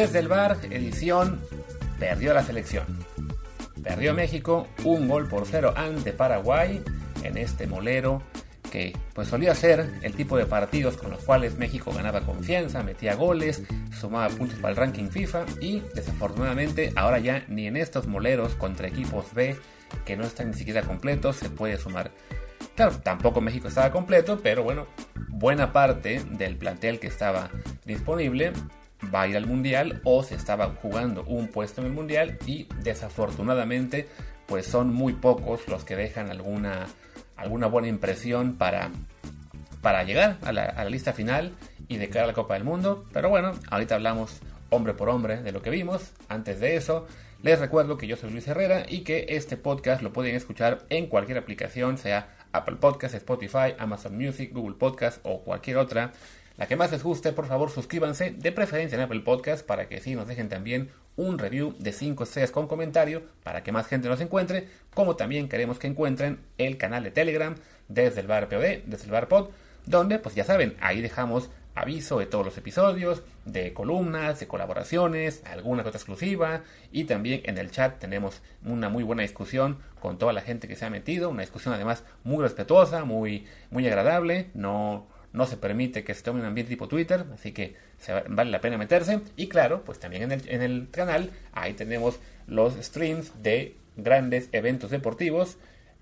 Desde el bar, edición, perdió la selección. Perdió México un gol por cero ante Paraguay en este molero que pues solía ser el tipo de partidos con los cuales México ganaba confianza, metía goles, sumaba puntos para el ranking FIFA y desafortunadamente ahora ya ni en estos moleros contra equipos B que no están ni siquiera completos se puede sumar. Claro, tampoco México estaba completo, pero bueno, buena parte del plantel que estaba disponible va a ir al mundial o se estaba jugando un puesto en el mundial y desafortunadamente pues son muy pocos los que dejan alguna alguna buena impresión para, para llegar a la, lista final y de cara a la Copa del Mundo. Pero bueno, ahorita hablamos hombre por hombre de lo que vimos. Antes de eso, les recuerdo que yo soy Luis Herrera y que este podcast lo pueden escuchar en cualquier aplicación, sea Apple Podcast, Spotify, Amazon Music, Google Podcast o cualquier otra. La que más les guste, por favor suscríbanse, de preferencia en Apple Podcast, para que sí nos dejen también un review de 5 estrellas con comentario, para que más gente nos encuentre, como también queremos que encuentren el canal de Telegram desde el bar POD, desde el bar Pod, donde pues ya saben, ahí dejamos aviso de todos los episodios, de columnas, de colaboraciones, alguna cosa exclusiva y también en el chat tenemos una muy buena discusión con toda la gente que se ha metido, una discusión además muy respetuosa, muy, muy agradable, no no se permite que se tome un ambiente tipo Twitter, así que vale la pena meterse. Y claro, pues también en el, en el canal, ahí tenemos los streams de grandes eventos deportivos,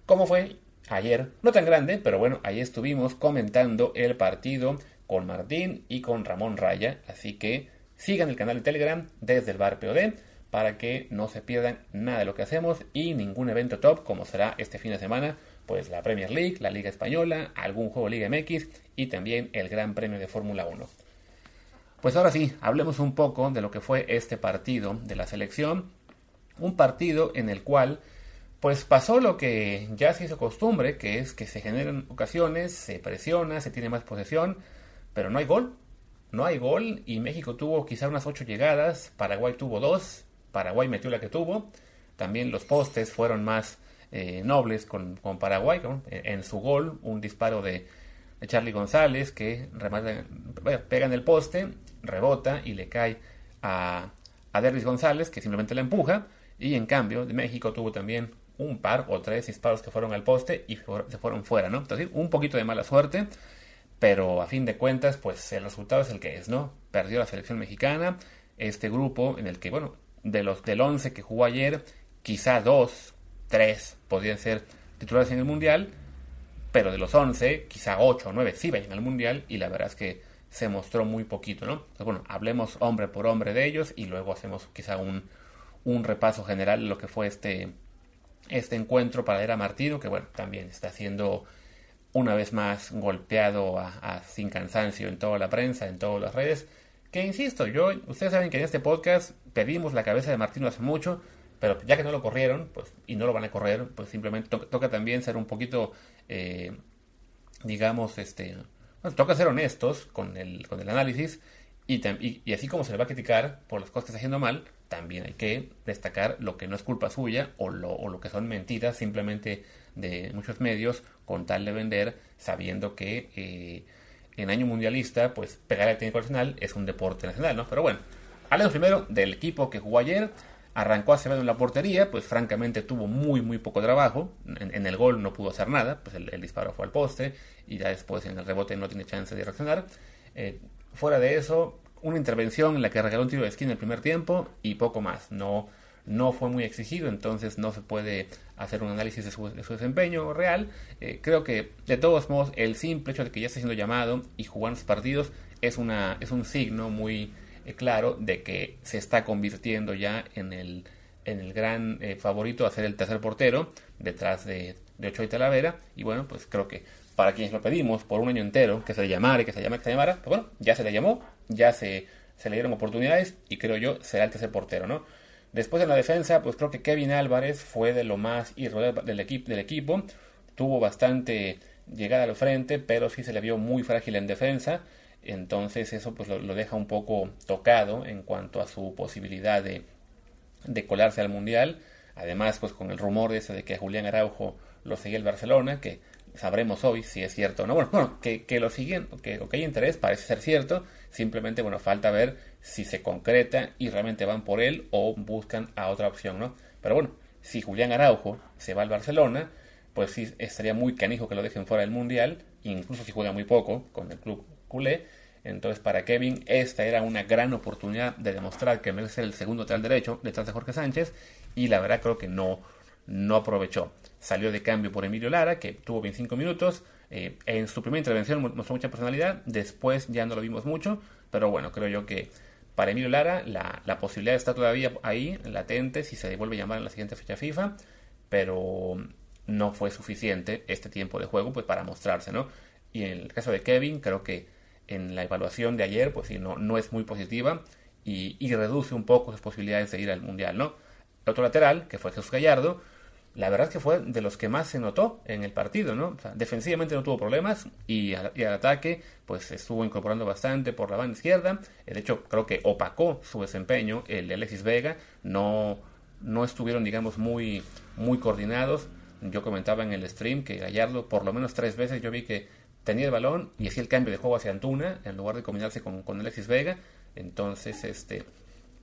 como fue ayer, no tan grande, pero bueno, ahí estuvimos comentando el partido con Martín y con Ramón Raya, así que sigan el canal de Telegram desde el bar POD para que no se pierdan nada de lo que hacemos y ningún evento top como será este fin de semana pues la Premier League, la Liga Española, algún juego Liga MX y también el Gran Premio de Fórmula 1. Pues ahora sí, hablemos un poco de lo que fue este partido de la selección. Un partido en el cual pues pasó lo que ya se hizo costumbre, que es que se generan ocasiones, se presiona, se tiene más posesión, pero no hay gol. No hay gol y México tuvo quizá unas 8 llegadas, Paraguay tuvo 2, Paraguay metió la que tuvo. También los postes fueron más eh, nobles con, Paraguay, en, su gol, un disparo de, Charlie González que remata, pega en el poste, rebota y le cae a, a Derris González que simplemente la empuja. Y en cambio, México tuvo también un par o tres disparos que fueron al poste y se fueron fuera, ¿no? Entonces, un poquito de mala suerte, pero a fin de cuentas, pues el resultado es el que es, ¿no? Perdió la selección mexicana, este grupo en el que, bueno, de los del 11 que jugó ayer, quizá dos tres podrían ser titulares en el Mundial, pero de los 11, quizá 8 o 9 sí vayan al Mundial y la verdad es que se mostró muy poquito, ¿no? bueno, hablemos hombre por hombre de ellos y luego hacemos quizá un, un repaso general de lo que fue este, este encuentro para Era Martino, que bueno, también está siendo una vez más golpeado a, sin cansancio en toda la prensa, en todas las redes. Que insisto, yo, ustedes saben que en este podcast pedimos la cabeza de Martino hace mucho, pero ya que no lo corrieron, pues, y no lo van a correr, pues simplemente toca también ser un poquito, eh, digamos, este, toca ser honestos con el, con el análisis y, así como se le va a criticar por las cosas que está haciendo mal, también hay que destacar lo que no es culpa suya o lo, o lo que son mentiras simplemente de muchos medios con tal de vender sabiendo que eh, en año mundialista pues pegar al técnico nacional es un deporte nacional, ¿no? Pero bueno, hablemos primero del equipo que jugó ayer. Arrancó Acevedo en la portería, pues francamente tuvo muy muy poco trabajo. En, el gol no pudo hacer nada, pues el, disparo fue al poste y ya después en el rebote no tiene chance de reaccionar. Eh, fuera de eso, una intervención en la que regaló un tiro de esquina en el primer tiempo y poco más. No, no fue muy exigido, entonces no se puede hacer un análisis de su, desempeño real. Eh, creo que de todos modos el simple hecho de que ya esté siendo llamado y jugando los partidos es, una, es un signo muy claro de que se está convirtiendo ya en el, en el gran eh, favorito a ser el tercer portero detrás de, de Ochoa y Talavera. Y bueno, pues creo que para quienes lo pedimos por un año entero, que se le llamara que se llamara, que se llamara, pues bueno, ya se le llamó, ya se, se le dieron oportunidades y creo yo será el tercer portero, ¿no? Después en la defensa, pues creo que Kevin Álvarez fue de lo más irregular del, equipo del equipo. Tuvo bastante llegada al frente, pero sí se le vio muy frágil en defensa. Entonces eso pues lo, deja un poco tocado en cuanto a su posibilidad de, de colarse al Mundial. Además, pues con el rumor ese de que Julián Araujo lo seguía el Barcelona, que sabremos hoy si es cierto o no. Bueno, bueno que, que lo siguiente, que, que hay interés parece ser cierto, simplemente, bueno, falta ver si se concreta y realmente van por él o buscan a otra opción, ¿no? Pero bueno, si Julián Araujo se va al Barcelona, pues sí, estaría muy canijo que lo dejen fuera del Mundial, incluso si juega muy poco con el club culé. Entonces, para Kevin, esta era una gran oportunidad de demostrar que merece el segundo lateral derecho detrás de Jorge Sánchez, y la verdad creo que no, no aprovechó. Salió de cambio por Emilio Lara, que tuvo 25 minutos. Eh, en su primera intervención mostró mucha personalidad, después ya no lo vimos mucho, pero bueno, creo yo que para Emilio Lara la, la posibilidad está todavía ahí, latente, si se devuelve a llamar en la siguiente fecha FIFA, pero no fue suficiente este tiempo de juego pues para mostrarse, ¿no? Y en el caso de Kevin, creo que en la evaluación de ayer, pues sí, no, no es muy positiva y, reduce un poco sus posibilidades de ir al Mundial, ¿no? El otro lateral, que fue Jesús Gallardo, la verdad es que fue de los que más se notó en el partido, ¿no? defensivamente no tuvo problemas y al, ataque pues estuvo incorporando bastante por la banda izquierda. De hecho, creo que opacó su desempeño el de Alexis Vega. No, no estuvieron, digamos, muy, muy coordinados. Yo comentaba en el stream que Gallardo por lo menos tres veces yo vi que tenía el balón y hacía el cambio de juego hacia Antuna en lugar de combinarse con, con Alexis Vega. Entonces, este,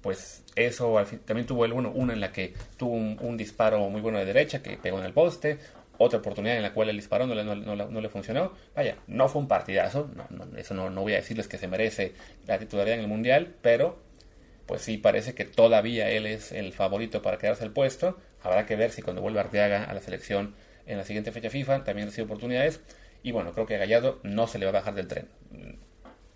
pues eso también tuvo el uno, una en la que tuvo un, disparo muy bueno de derecha que pegó en el poste, otra oportunidad en la cual el disparo no le, no, le funcionó. Vaya, no fue un partidazo, eso no, voy a decirles que se merece la titularidad en el Mundial, pero pues sí parece que todavía él es el favorito para quedarse el puesto. Habrá que ver si cuando vuelva Arteaga a la selección en la siguiente fecha FIFA también recibe oportunidades. Y bueno, creo que a Gallardo no se le va a bajar del tren.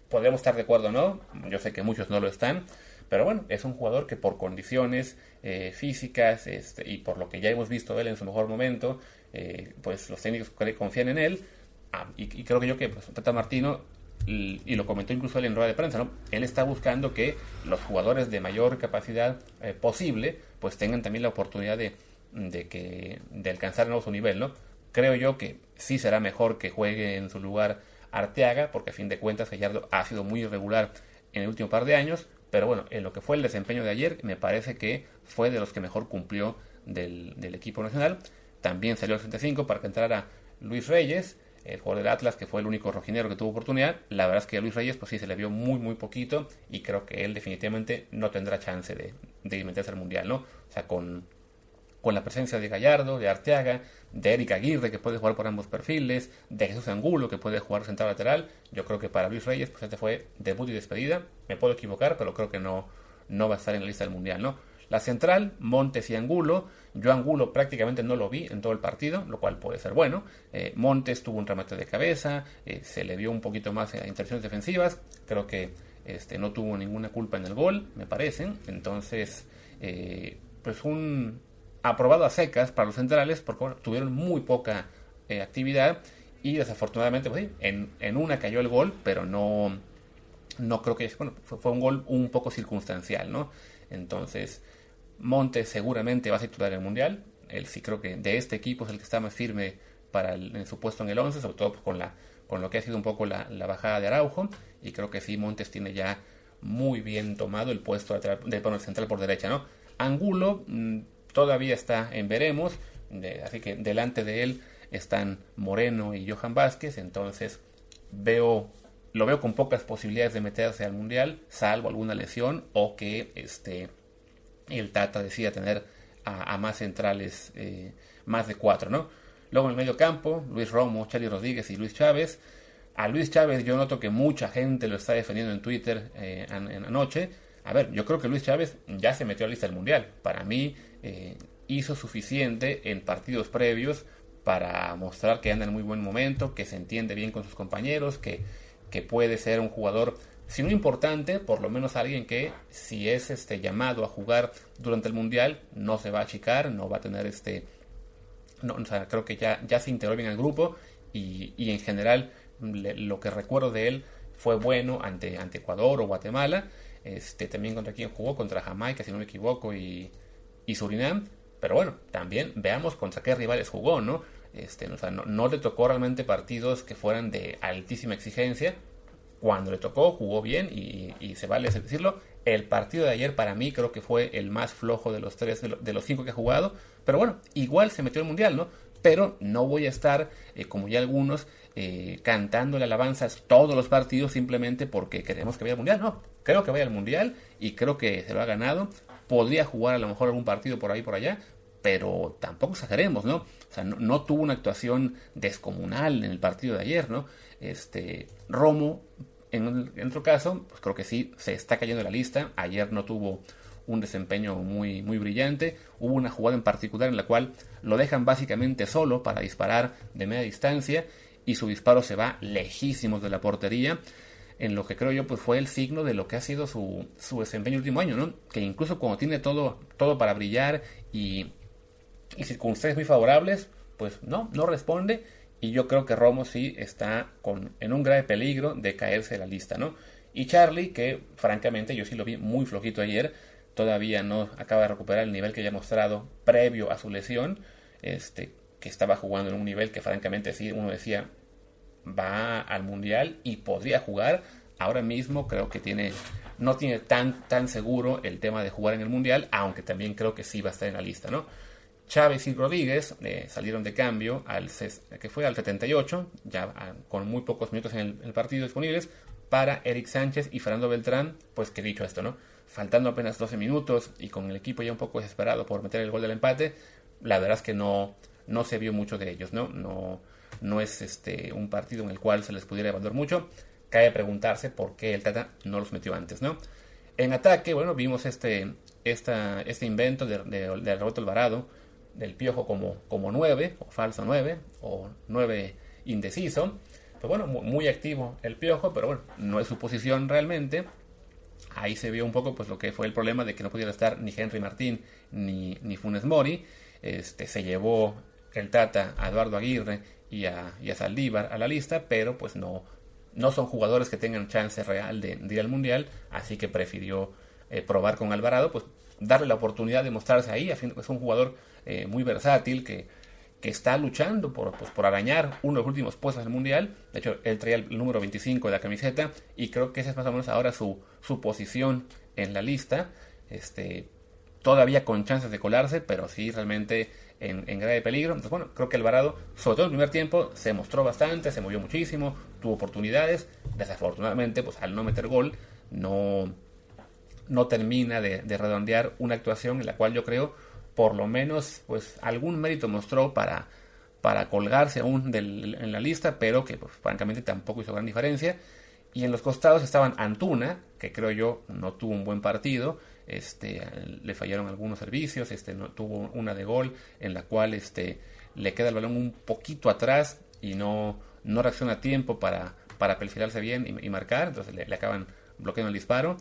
Podemos estar de acuerdo o no, yo sé que muchos no lo están, pero bueno, es un jugador que por condiciones eh, físicas este, y por lo que ya hemos visto de él en su mejor momento, eh, pues los técnicos confían en él. Ah, y, creo que yo que pues, Tata Martino, y, lo comentó incluso él en rueda de prensa, ¿no? él está buscando que los jugadores de mayor capacidad eh, posible pues tengan también la oportunidad de, de, que, de alcanzar nuevo su nivel. ¿no? Creo yo que sí será mejor que juegue en su lugar Arteaga, porque a fin de cuentas Gallardo ha sido muy irregular en el último par de años, pero bueno, en lo que fue el desempeño de ayer, me parece que fue de los que mejor cumplió del, equipo nacional. También salió el 65 para que entrara Luis Reyes, el jugador del Atlas, que fue el único rojinero que tuvo oportunidad. La verdad es que a Luis Reyes, pues sí, se le vio muy, muy poquito y creo que él definitivamente no tendrá chance de, de meterse al Mundial, ¿no? O sea, con, con la presencia de Gallardo, de Arteaga, de Eric Aguirre, que puede jugar por ambos perfiles, de Jesús Angulo, que puede jugar central lateral. Yo creo que para Luis Reyes, pues este fue debut y despedida. Me puedo equivocar, pero creo que no, no va a estar en la lista del Mundial, ¿no? La central, Montes y Angulo. Yo Angulo prácticamente no lo vi en todo el partido, lo cual puede ser bueno. Eh, Montes tuvo un remate de cabeza, eh, se le vio un poquito más a intenciones defensivas. Creo que este, no tuvo ninguna culpa en el gol, me parece. Entonces, eh, pues un, aprobado a secas para los centrales porque tuvieron muy poca eh, actividad y desafortunadamente pues, en, en, una cayó el gol, pero no, no creo que bueno, fue, un gol un poco circunstancial, ¿no? Entonces, Montes seguramente va a titular el Mundial. Él sí creo que de este equipo es el que está más firme para el, en su puesto en el 11, sobre todo con, la, con lo que ha sido un poco la, bajada de Araujo. Y creo que sí, Montes tiene ya muy bien tomado el puesto de, de, central por derecha, ¿no? Angulo mm, todavía está en veremos, así que delante de él están Moreno y Johan Vázquez, entonces veo lo veo con pocas posibilidades de meterse al mundial, salvo alguna lesión o que este el Tata decida tener a, más centrales, eh, más de cuatro, ¿no? Luego en el medio campo, Luis Romo, Charlie Rodríguez y Luis Chávez. A Luis Chávez yo noto que mucha gente lo está defendiendo en Twitter eh, en, anoche. A ver, yo creo que Luis Chávez ya se metió a la lista del mundial. Para mí, eh, hizo suficiente en partidos previos para mostrar que anda en muy buen momento, que se entiende bien con sus compañeros, que, que puede ser un jugador, si no importante, por lo menos alguien que si es este llamado a jugar durante el mundial, no se va a achicar, no va a tener este, no, o sea, creo que ya, ya se integró bien al grupo y, y en general lo que recuerdo de él fue bueno ante, ante Ecuador o Guatemala, este, también contra quien jugó, contra Jamaica, si no me equivoco, y, y Surinam. Pero bueno, también veamos contra qué rivales jugó, ¿no? Este, o sea, no, le tocó realmente partidos que fueran de altísima exigencia. Cuando le tocó, jugó bien y, se vale decirlo. El partido de ayer para mí creo que fue el más flojo de los tres, de, los cinco que ha jugado. Pero bueno, igual se metió el mundial, ¿no? pero no voy a estar, eh, como ya algunos, eh, cantándole alabanzas todos los partidos simplemente porque queremos que vaya al Mundial. No, creo que vaya al Mundial y creo que se lo ha ganado. Podría jugar a lo mejor algún partido por ahí por allá, pero tampoco exageremos, ¿no? O sea, no, tuvo una actuación descomunal en el partido de ayer, ¿no? Este, Romo, en, en otro caso, pues creo que sí, se está cayendo la lista. Ayer no tuvo un desempeño muy, muy brillante. Hubo una jugada en particular en la cual lo dejan básicamente solo para disparar de media distancia y su disparo se va lejísimos de la portería. En lo que creo yo pues fue el signo de lo que ha sido su, su desempeño el último año, ¿no? Que incluso cuando tiene todo, todo para brillar y, y circunstancias muy favorables, pues no, no responde. Y yo creo que Romo sí está con, en un grave peligro de caerse de la lista, ¿no? Y Charlie, que francamente yo sí lo vi muy flojito ayer, todavía no acaba de recuperar el nivel que ya mostrado previo a su lesión, este, que estaba jugando en un nivel que francamente sí, uno decía, va al mundial y podría jugar. Ahora mismo creo que tiene, no tiene tan, tan seguro el tema de jugar en el mundial, aunque también creo que sí va a estar en la lista, ¿no? Chávez y Rodríguez eh, salieron de cambio al que fue al 78, ya ah, con muy pocos minutos en el, partido disponibles, para Eric Sánchez y Fernando Beltrán, pues que dicho esto, ¿no? faltando apenas 12 minutos y con el equipo ya un poco desesperado por meter el gol del empate, la verdad es que no, no se vio mucho de ellos, ¿no? No, no es este, un partido en el cual se les pudiera evaluar mucho. Cabe preguntarse por qué el Tata no los metió antes, ¿no? En ataque, bueno, vimos este, este invento de, de, Roberto Alvarado, del Piojo como, como 9, o falso 9, o 9 indeciso. Pues bueno, muy activo el Piojo, pero bueno, no es su posición realmente ahí se vio un poco pues lo que fue el problema de que no pudiera estar ni Henry Martín ni, ni Funes Mori. Este, se llevó el Tata a Eduardo Aguirre y a, y a Saldívar a la lista, pero pues no, no son jugadores que tengan chance real de, ir al Mundial, así que prefirió eh, probar con Alvarado, pues darle la oportunidad de mostrarse ahí, a fin, es un jugador eh, muy versátil que que está luchando por, pues, por arañar uno de los últimos puestos del Mundial. De hecho, él traía el número 25 de la camiseta y creo que esa es más o menos ahora su, su posición en la lista. Este, todavía con chances de colarse, pero sí realmente en, en, grave peligro. Entonces, bueno, creo que Alvarado, sobre todo en el primer tiempo, se mostró bastante, se movió muchísimo, tuvo oportunidades. Desafortunadamente, pues al no meter gol, no, no termina de, de redondear una actuación en la cual yo creo por lo menos pues algún mérito mostró para, para colgarse aún en la lista, pero que pues, francamente tampoco hizo gran diferencia. Y en los costados estaban Antuna, que creo yo no tuvo un buen partido, este, le fallaron algunos servicios, este, no, tuvo una de gol en la cual este, le queda el balón un poquito atrás y no, reacciona a tiempo para, perfilarse bien y, marcar, entonces le, acaban bloqueando el disparo.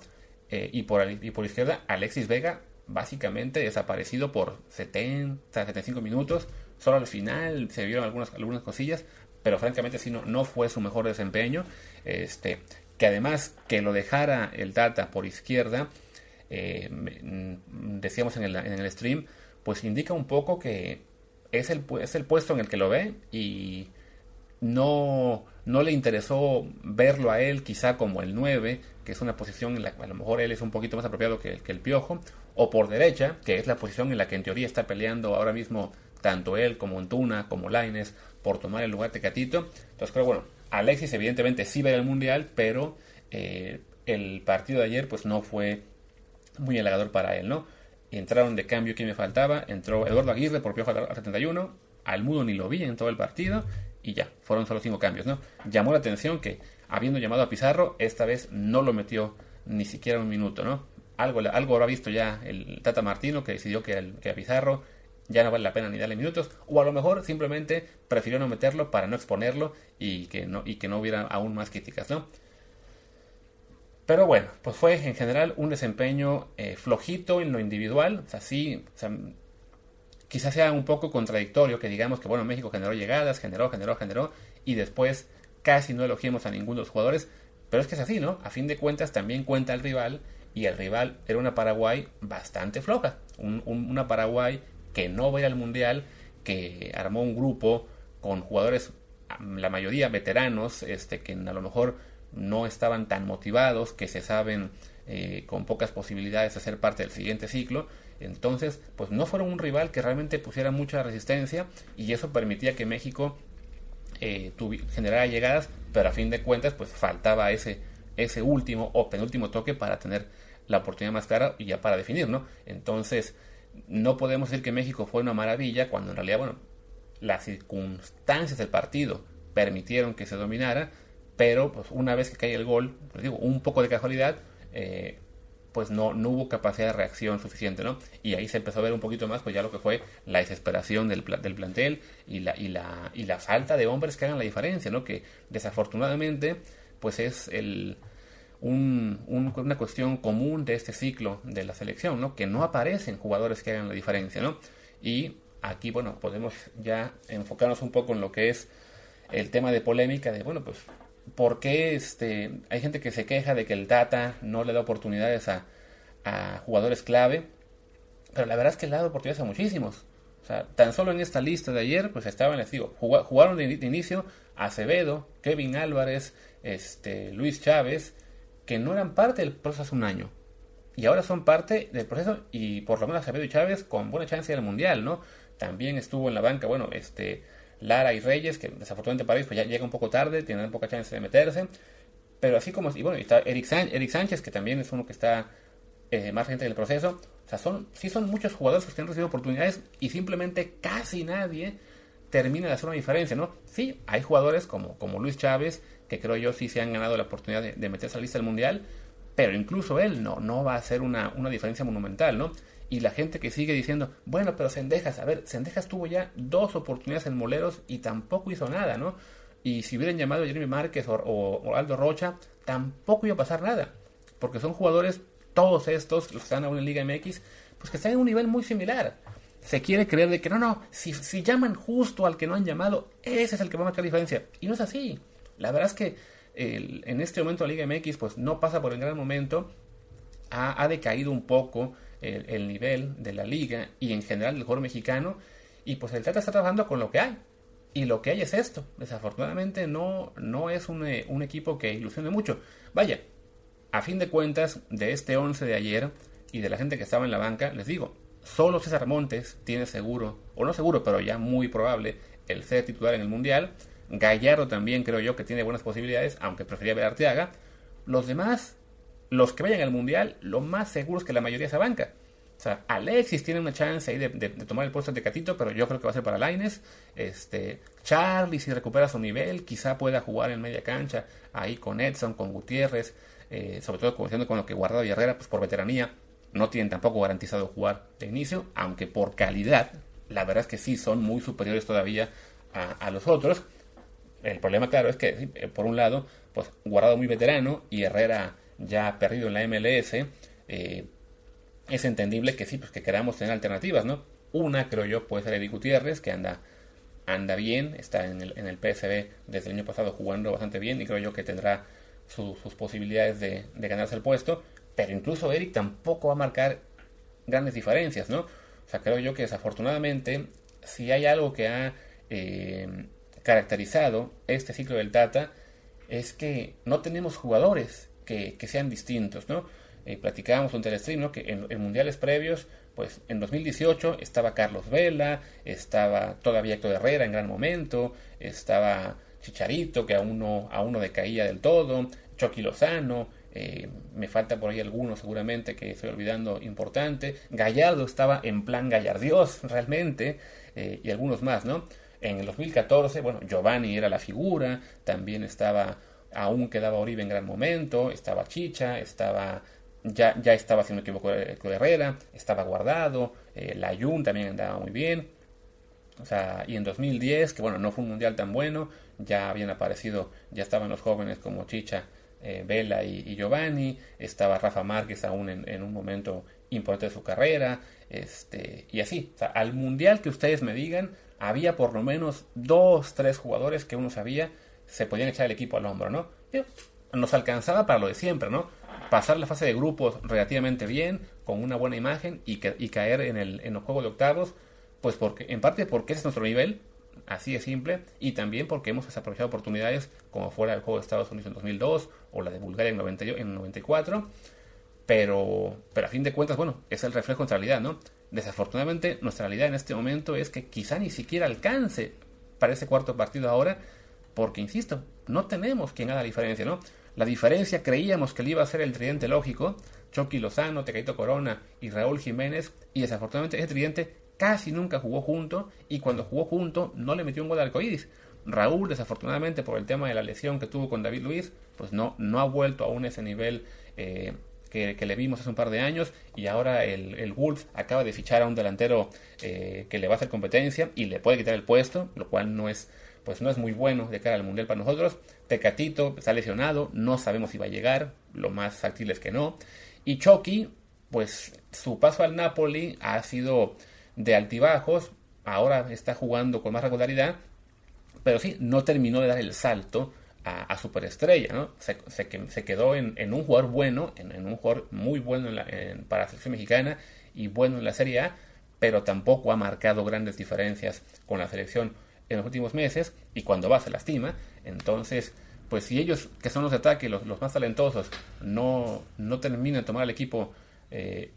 Eh, y, por, izquierda, Alexis Vega básicamente desaparecido por 70, 75 minutos. Solo al final se vieron algunas, cosillas, pero francamente sí no, no fue su mejor desempeño. Este, que además que lo dejara el Data por izquierda, eh, decíamos en el, en el stream, pues indica un poco que es el, es el puesto en el que lo ve y no, no le interesó verlo a él quizá como el 9, que es una posición en la que a lo mejor él es un poquito más apropiado que, que el Piojo, o por derecha, que es la posición en la que en teoría está peleando ahora mismo tanto él como Antuna, como Laines, por tomar el lugar de Catito. Entonces creo, bueno, Alexis evidentemente sí va al Mundial, pero eh, el partido de ayer pues no fue muy halagador para él, ¿no? Entraron de cambio quien me faltaba, entró Eduardo Aguirre por Piojo al 71, al mudo ni lo vi en todo el partido y ya, fueron solo cinco cambios, ¿no? Llamó la atención que habiendo llamado a Pizarro, esta vez no lo metió ni siquiera un minuto, ¿no? algo, algo habrá visto ya el Tata Martino que decidió que, que a Pizarro ya no vale la pena ni darle minutos, o a lo mejor simplemente prefirió no meterlo para no exponerlo y que no, y que no hubiera aún más críticas, ¿no? Pero bueno, pues fue en general un desempeño eh, flojito en lo individual, o sea, sí, quizás sea un poco contradictorio que digamos que, bueno, México generó llegadas, generó, generó, generó, y después casi no elogiemos a ninguno de los jugadores, pero es que es así, ¿no? A fin de cuentas también cuenta el rival y el rival era una Paraguay bastante floja, una Paraguay que no va a ir al Mundial, que armó un grupo con jugadores, la mayoría veteranos, este, que a lo mejor no estaban tan motivados, que se saben eh, con pocas posibilidades de ser parte del siguiente ciclo. Entonces, pues no fueron un rival que realmente pusiera mucha resistencia y eso permitía que México eh, generara llegadas, pero a fin de cuentas, pues faltaba ese, ese último o penúltimo toque para tener la oportunidad más clara y ya para definir, ¿no? Entonces, no podemos decir que México fue una maravilla cuando en realidad, bueno, las circunstancias del partido permitieron que se dominara, pero pues una vez que cae el gol, pues digo, un poco de casualidad, eh, pues no, no hubo capacidad de reacción suficiente, ¿no? Y ahí se empezó a ver un poquito más, pues ya lo que fue la desesperación del, del plantel y la, y, la, y la falta de hombres que hagan la diferencia, ¿no? Que desafortunadamente, pues es el, un, una cuestión común de este ciclo de la selección, ¿no? Que no aparecen jugadores que hagan la diferencia, ¿no? Y aquí, bueno, podemos ya enfocarnos un poco en lo que es el tema de polémica de, bueno, pues por qué este, hay gente que se queja de que el Data no le da oportunidades a, jugadores clave, pero la verdad es que le ha dado oportunidades a muchísimos. O sea, tan solo en esta lista de ayer, pues estaban, les digo, jugaron de, inicio Acevedo, Kevin Álvarez, este, Luis Chávez, que no eran parte del proceso hace un año. Y ahora son parte del proceso y por lo menos Acevedo y Chávez con buena chance del Mundial, ¿no? También estuvo en la banca, bueno, este, Lara y Reyes, que desafortunadamente para ellos pues ya llega un poco tarde, tienen poca chance de meterse. Pero así como, y bueno, está Eric, Sánchez, que también es uno que está eh, más gente en el proceso. O sea, son, sí son muchos jugadores que han recibido oportunidades y simplemente casi nadie termina de hacer una diferencia, ¿no? Sí, hay jugadores como, como Luis Chávez, que creo yo sí se han ganado la oportunidad de, meterse a la lista del Mundial, pero incluso él no, no va a hacer una, una diferencia monumental, ¿no? Y la gente que sigue diciendo, bueno, pero Sendejas, a ver, Sendejas tuvo ya dos oportunidades en Moleros y tampoco hizo nada, ¿no? Y si hubieran llamado a Jeremy Márquez o, Aldo Rocha, tampoco iba a pasar nada, porque son jugadores, todos estos, los que están aún en Liga MX, pues que están en un nivel muy similar. Se quiere creer de que no, no, si, si llaman justo al que no han llamado, ese es el que va a marcar diferencia. Y no es así. La verdad es que en este momento la Liga MX pues no pasa por el gran momento, ha, ha decaído un poco el, nivel de la liga y en general del juego mexicano. Y pues el Tata está trabajando con lo que hay. Y lo que hay es esto. Desafortunadamente no, no es un, eh, un equipo que ilusione mucho. Vaya, a fin de cuentas, de este 11 de ayer y de la gente que estaba en la banca, les digo, solo César Montes tiene seguro, o no seguro, pero ya muy probable, el ser titular en el Mundial. Gallardo también creo yo que tiene buenas posibilidades, aunque prefería ver a Arteaga. Los demás los que vayan al mundial, lo más seguro es que la mayoría se banca. O sea, Alexis tiene una chance ahí de, tomar el puesto de Catito, pero yo creo que va a ser para Laines. Este, Charlie, si recupera su nivel, quizá pueda jugar en media cancha, ahí con Edson, con Gutiérrez, eh, sobre todo con lo que Guardado y Herrera, pues por veteranía, no tienen tampoco garantizado jugar de inicio, aunque por calidad, la verdad es que sí son muy superiores todavía a, a los otros. El problema, claro, es que, eh, por un lado, pues Guardado muy veterano y Herrera ya perdido en la MLS, eh, es entendible que sí, pues que queramos tener alternativas, ¿no? Una, creo yo, puede ser Eddie Gutiérrez, que anda, anda bien, está en el, en el PSV desde el año pasado jugando bastante bien y creo yo que tendrá sus posibilidades de, ganarse el puesto, pero incluso Eric tampoco va a marcar grandes diferencias, ¿no? O sea, creo yo que desafortunadamente, si hay algo que ha eh, caracterizado este ciclo del Tata, es que no tenemos jugadores que, sean distintos, ¿no? Eh, platicábamos durante el ¿no? Que en, mundiales previos, pues en 2018 estaba Carlos Vela, estaba todavía Héctor Herrera en gran momento, estaba Chicharito, que aún no, aún no decaía del todo, Chucky Lozano, eh, me falta por ahí alguno seguramente que estoy olvidando importante, Gallardo estaba en plan Gallardios realmente, eh, y algunos más, ¿no? En el 2014, bueno, Giovanni era la figura, también estaba aún quedaba Oribe en gran momento, estaba Chicha, estaba ya, ya estaba, si no equivoco, Herrera, estaba guardado, eh, la Jun también andaba muy bien. O sea, y en 2010, que bueno, no fue un mundial tan bueno, ya habían aparecido, ya estaban los jóvenes como Chicha, eh, Vela y, Giovanni, estaba Rafa Márquez aún en, un momento importante de su carrera, este, y así. O sea, al mundial que ustedes me digan, había por lo menos dos, tres jugadores que uno sabía se podían echar el equipo al hombro, ¿no? nos alcanzaba para lo de siempre, ¿no? Pasar la fase de grupos relativamente bien, con una buena imagen y, caer en el, en los juegos de octavos, pues porque, en parte porque ese es nuestro nivel, así de simple, y también porque hemos desaprovechado oportunidades como fuera el juego de Estados Unidos en 2002 o la de Bulgaria en, 90, en 94. pero, pero a fin de cuentas, bueno, es el reflejo de nuestra realidad, ¿no? Desafortunadamente, nuestra realidad en este momento es que quizá ni siquiera alcance para ese cuarto partido ahora, porque, insisto, no tenemos quien haga la diferencia, ¿no? La diferencia creíamos que le iba a ser el tridente lógico, Chucky Lozano, Tecaito Corona y Raúl Jiménez, y desafortunadamente ese tridente casi nunca jugó junto, y cuando jugó junto no le metió un gol al arcoíris. Raúl, desafortunadamente, por el tema de la lesión que tuvo con David Luis, pues no, no ha vuelto aún a ese nivel eh, que, le vimos hace un par de años. Y ahora el, el acaba de fichar a un delantero eh, que le va a hacer competencia y le puede quitar el puesto, lo cual no es, pues no es muy bueno de cara al Mundial para nosotros. Tecatito está lesionado, no sabemos si va a llegar, lo más factible es que no. Y Chucky, pues su paso al Napoli ha sido de altibajos, ahora está jugando con más regularidad pero sí, no terminó de dar el salto a, superestrella, ¿no? Se, se, quedó en, un jugador bueno, en, un jugador muy bueno para la selección mexicana y bueno en la Serie A, pero tampoco ha marcado grandes diferencias con la selección en los últimos meses y cuando va se lastima. Entonces, pues si ellos, que son los de ataque, los, más talentosos, no, no terminan de tomar el equipo eh,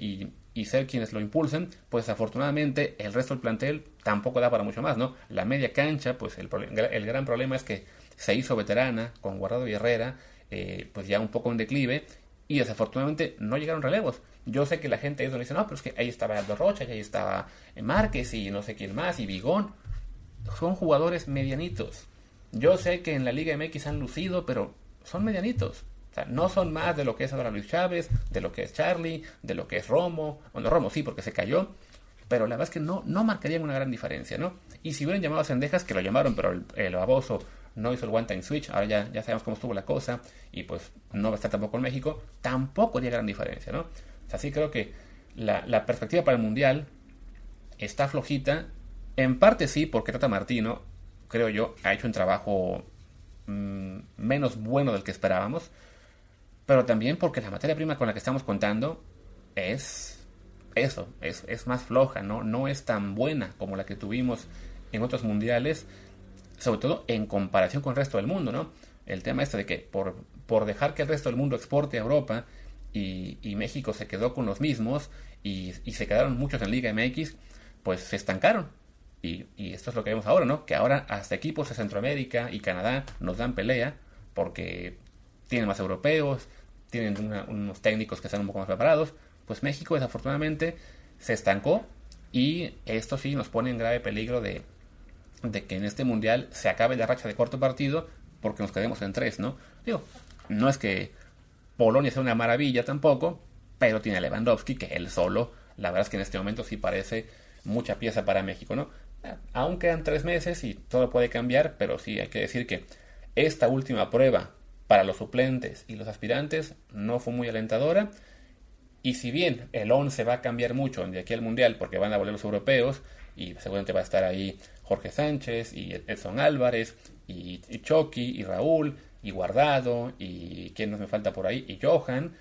y y ser quienes lo impulsen, pues afortunadamente el resto del plantel tampoco da para mucho más, ¿no? La media cancha, pues el, el gran problema es que se hizo veterana con Guardado y Herrera, eh, pues ya un poco en declive, y desafortunadamente no llegaron relevos. Yo sé que la gente eso dice, no, pero es que ahí estaba Aldo Rocha, y ahí estaba Márquez y no sé quién más, y Bigón. Son jugadores medianitos. Yo sé que en la Liga MX han lucido, pero son medianitos no son más de lo que es ahora Luis Chávez, de lo que es Charlie, de lo que es Romo. Bueno, Romo sí, porque se cayó. Pero la verdad es que no, no marcarían una gran diferencia, ¿no? Y si hubieran llamado a Sendejas, que lo llamaron, pero el, baboso no hizo el one time switch, ahora ya, ya sabemos cómo estuvo la cosa, y pues no va a estar tampoco en México, tampoco haría gran diferencia, ¿no? O sea, sí creo que la, perspectiva para el Mundial está flojita, en parte sí, porque Tata Martino, creo yo, ha hecho un trabajo mm, menos bueno del que esperábamos pero también porque la materia prima con la que estamos contando es eso, es, es más floja, ¿no? no es tan buena como la que tuvimos en otros mundiales, sobre todo en comparación con el resto del mundo, ¿no? El tema este de que por, por dejar que el resto del mundo exporte a Europa y, México se quedó con los mismos y, se quedaron muchos en Liga MX, pues se estancaron. Y, y, esto es lo que vemos ahora, ¿no? Que ahora hasta equipos de Centroamérica y Canadá nos dan pelea porque tienen más europeos, tienen unos técnicos que están un poco más preparados. Pues México desafortunadamente se estancó y esto sí nos pone en grave peligro de, de que en este mundial se acabe la racha de corto partido porque nos quedemos en tres, ¿no? Digo, no es que Polonia sea una maravilla tampoco, pero tiene a Lewandowski que él solo, la verdad es que en este momento sí parece mucha pieza para México, ¿no? Aún quedan tres meses y todo puede cambiar, pero sí hay que decir que esta última prueba para los suplentes y los aspirantes no fue muy alentadora. Y si bien el 11 va a cambiar mucho de aquí al Mundial porque van a volver los europeos y seguramente va a estar ahí Jorge Sánchez y Edson Álvarez y, Chucky y Raúl y Guardado y quién nos me falta por ahí y Johan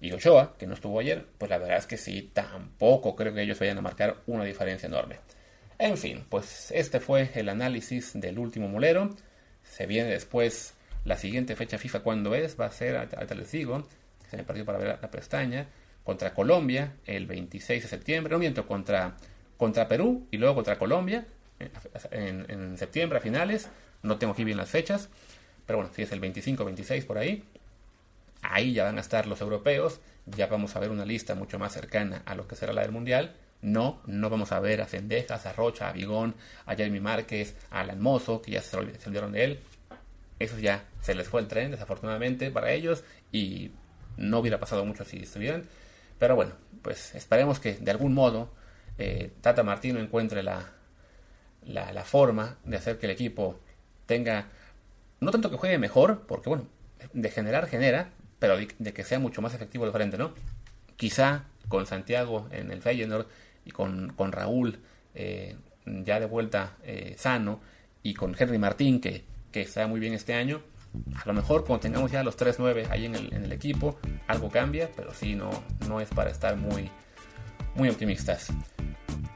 y Ochoa que no estuvo ayer, pues la verdad es que sí, tampoco creo que ellos vayan a marcar una diferencia enorme. En fin, pues este fue el análisis del último molero. Se viene después la siguiente fecha FIFA, cuando es? Va a ser, ahorita les digo, se me perdió para ver la, pestaña, contra Colombia el 26 de septiembre, no miento, contra, contra Perú y luego contra Colombia en, septiembre a finales, no tengo aquí bien las fechas, pero bueno, si es el 25, 26 por ahí, ahí ya van a estar los europeos, ya vamos a ver una lista mucho más cercana a lo que será la del Mundial. No, no vamos a ver a Cendejas, a Rocha, a Bigón, a Jeremy Márquez, a Alan que ya se olvidaron de él. Eso ya se les fue el tren, desafortunadamente para ellos, y no hubiera pasado mucho si estuvieran. Pero bueno, pues esperemos que de algún modo eh, Tata Martino encuentre la, la, forma de hacer que el equipo tenga, no tanto que juegue mejor, porque bueno, de generar genera, pero de, que sea mucho más efectivo el frente, ¿no? Quizá con Santiago en el Feyenoord con, con Raúl eh, ya de vuelta eh, sano y con Henry Martín que que está muy bien este año. A lo mejor cuando tengamos ya los 3-9 ahí en el, equipo, algo cambia, pero sí no, no es para estar muy, muy optimistas.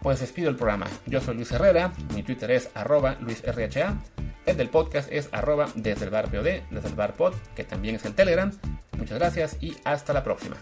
Pues despido el programa. Yo soy Luis Herrera, mi Twitter es arroba LuisRHA, el del podcast es arroba desde el bar POD, desde el bar pod, que también es el Telegram. Muchas gracias y hasta la próxima.